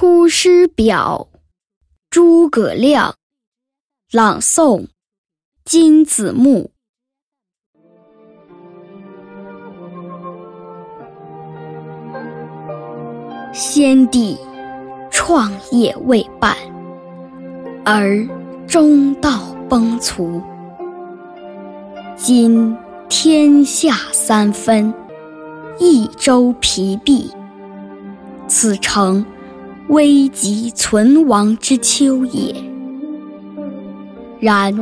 出师表》诸葛亮朗诵金子木。先帝创业未半，而中道崩殂。今天下三分，益州疲弊。此诚危急存亡之秋也。然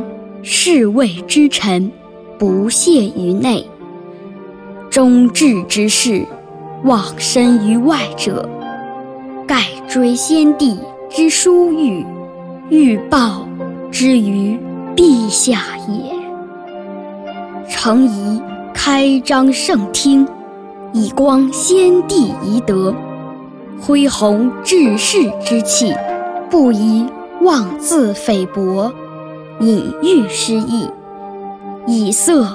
侍卫之臣不懈于内，忠志之士忘身于外者，盖追先帝之殊遇，欲报之于陛下也。诚宜开张圣听，以光先帝遗德。恢弘志士之气，不宜妄自菲薄，隐喻失意，以塞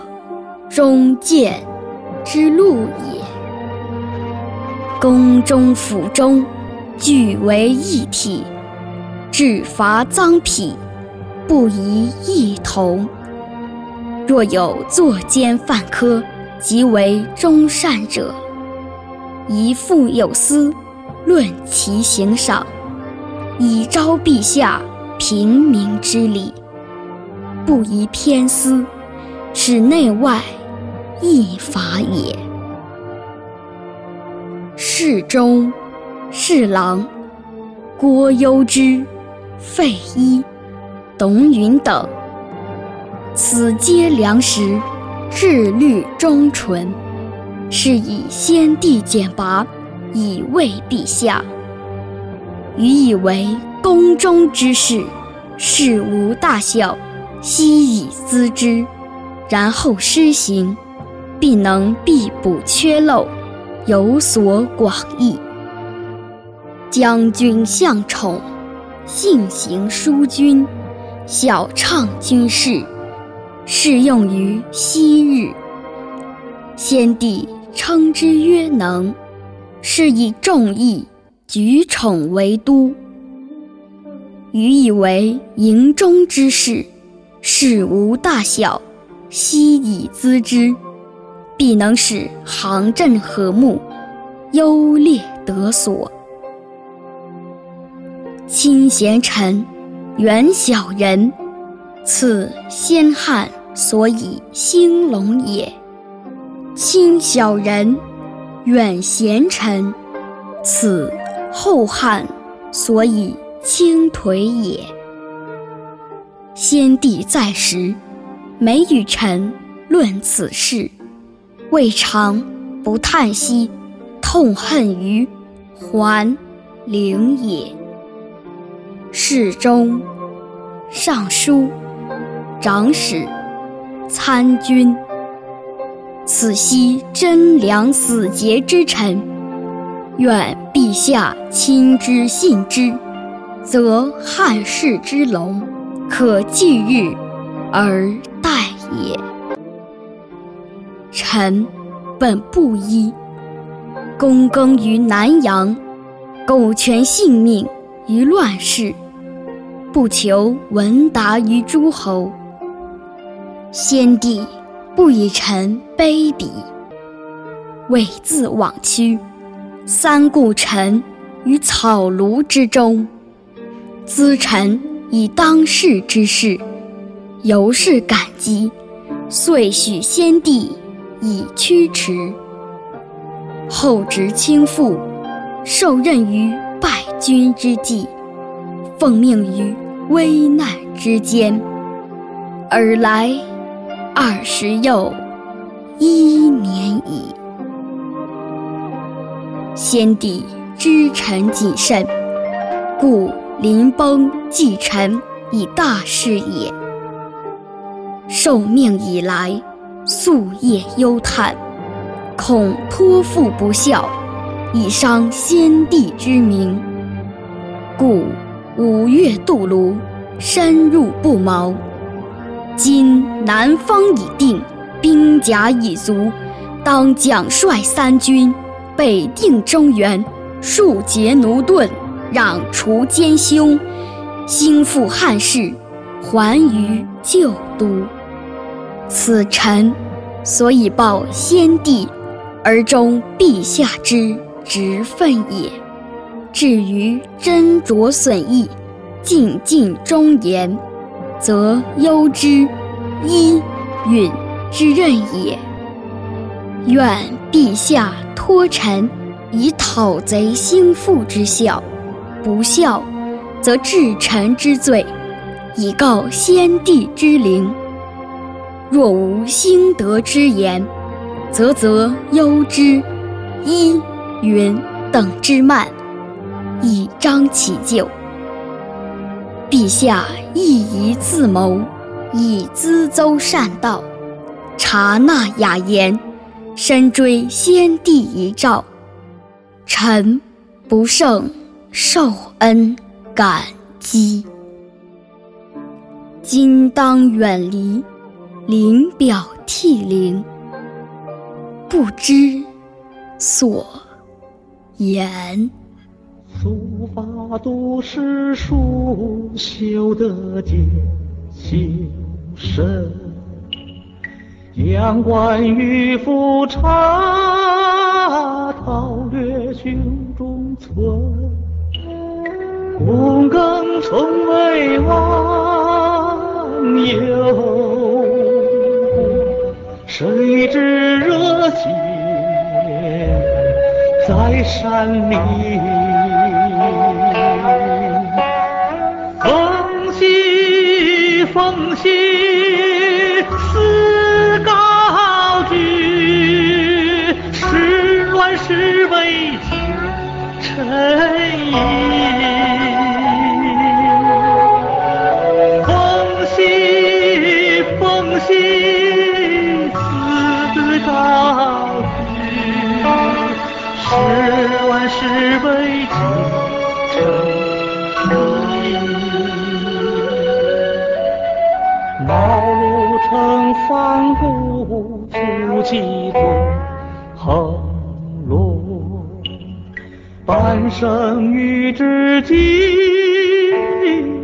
忠谏之路也。宫中府中，俱为一体，制伐赃匹，不宜异同。若有作奸犯科，即为忠善者，宜复有司。论其行赏，以昭陛下平民之礼，不宜偏私，使内外异法也。侍中、侍郎郭攸之、费祎、董允等，此皆良实，志虑忠纯，是以先帝简拔。以慰陛下，予以为宫中之事，事无大小，悉以咨之，然后施行，必能必补缺漏，有所广益。将军向宠，性行淑均，晓畅军事，适用于昔日。先帝称之曰能。是以众义举宠为都，予以为营中之事，事无大小，悉以咨之，必能使行阵和睦，优劣得所。亲贤臣，远小人，此先汉所以兴隆也；亲小人。远贤臣，此后汉所以倾颓也。先帝在时，每与臣论此事，未尝不叹息，痛恨于桓灵也。侍中、尚书、长史、参军。此悉贞良死节之臣，愿陛下亲之信之，则汉室之隆，可继日而待也。臣本布衣，躬耕于南阳，苟全性命于乱世，不求闻达于诸侯。先帝。不以臣卑鄙，猥自枉屈，三顾臣于草庐之中，咨臣以当世之事，由是感激，遂许先帝以驱驰。后值倾覆，受任于败军之际，奉命于危难之间，尔来。二十又一年矣。先帝知臣谨慎，故临崩寄臣以大事也。受命以来，夙夜忧叹，恐托付不效，以伤先帝之明，故五月渡泸，深入不毛。今南方已定，兵甲已足，当奖率三军，北定中原，庶竭奴钝，攘除奸凶，兴复汉室，还于旧都。此臣所以报先帝而忠陛下之职分也。至于斟酌损益，尽尽忠言，则攸之一允之任也。愿陛下托臣以讨贼兴复之效，不效，则治臣之罪，以告先帝之灵。若无兴德之言，则则攸之一允等之慢。以彰其咎。陛下亦宜自谋，以咨奏善道，察纳雅言，深追先帝遗诏。臣不胜受恩感激。今当远离，临表涕零，不知所言。书法读诗书，修得见修身。阳关玉斧插，韬略胸中存。躬耕从未忘，忧谁知热血在山林。奉兮，思高举，时乱时危急，臣疑。奉兮奉兮，思高举，时乱时危急。几多横落，半生遇知己，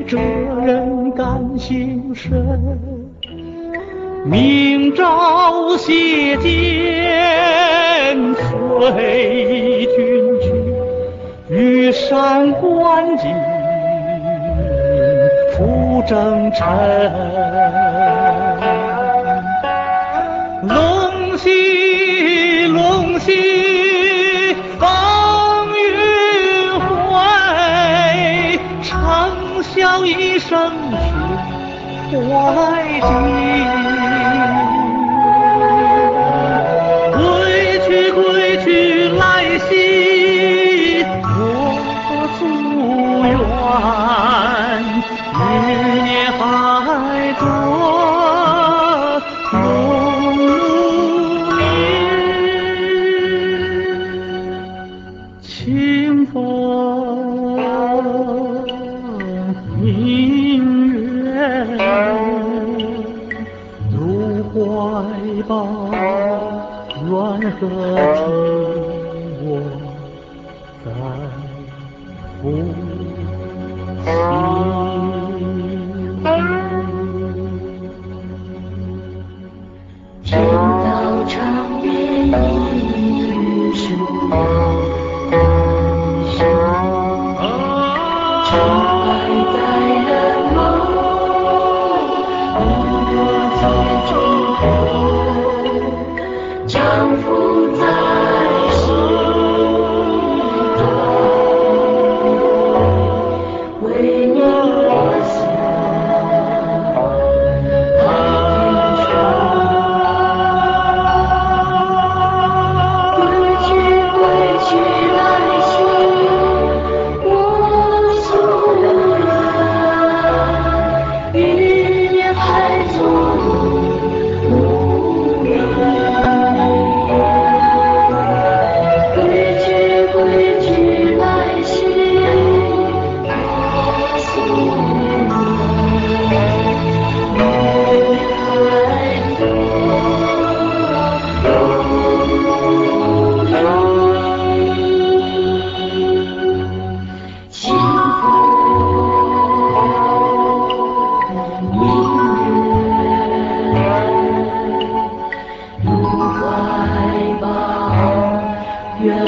这人感心深。明朝谢剑随君去。玉山观景，复征尘。龙兮龙兮，风云会，长啸一声去怀瑾。入怀抱，愿和你我在浮生。天道长，别一羽双鸟，朝来在。beautiful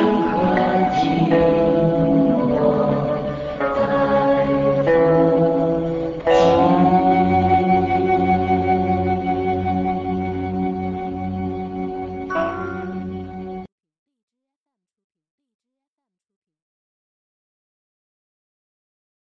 任何体。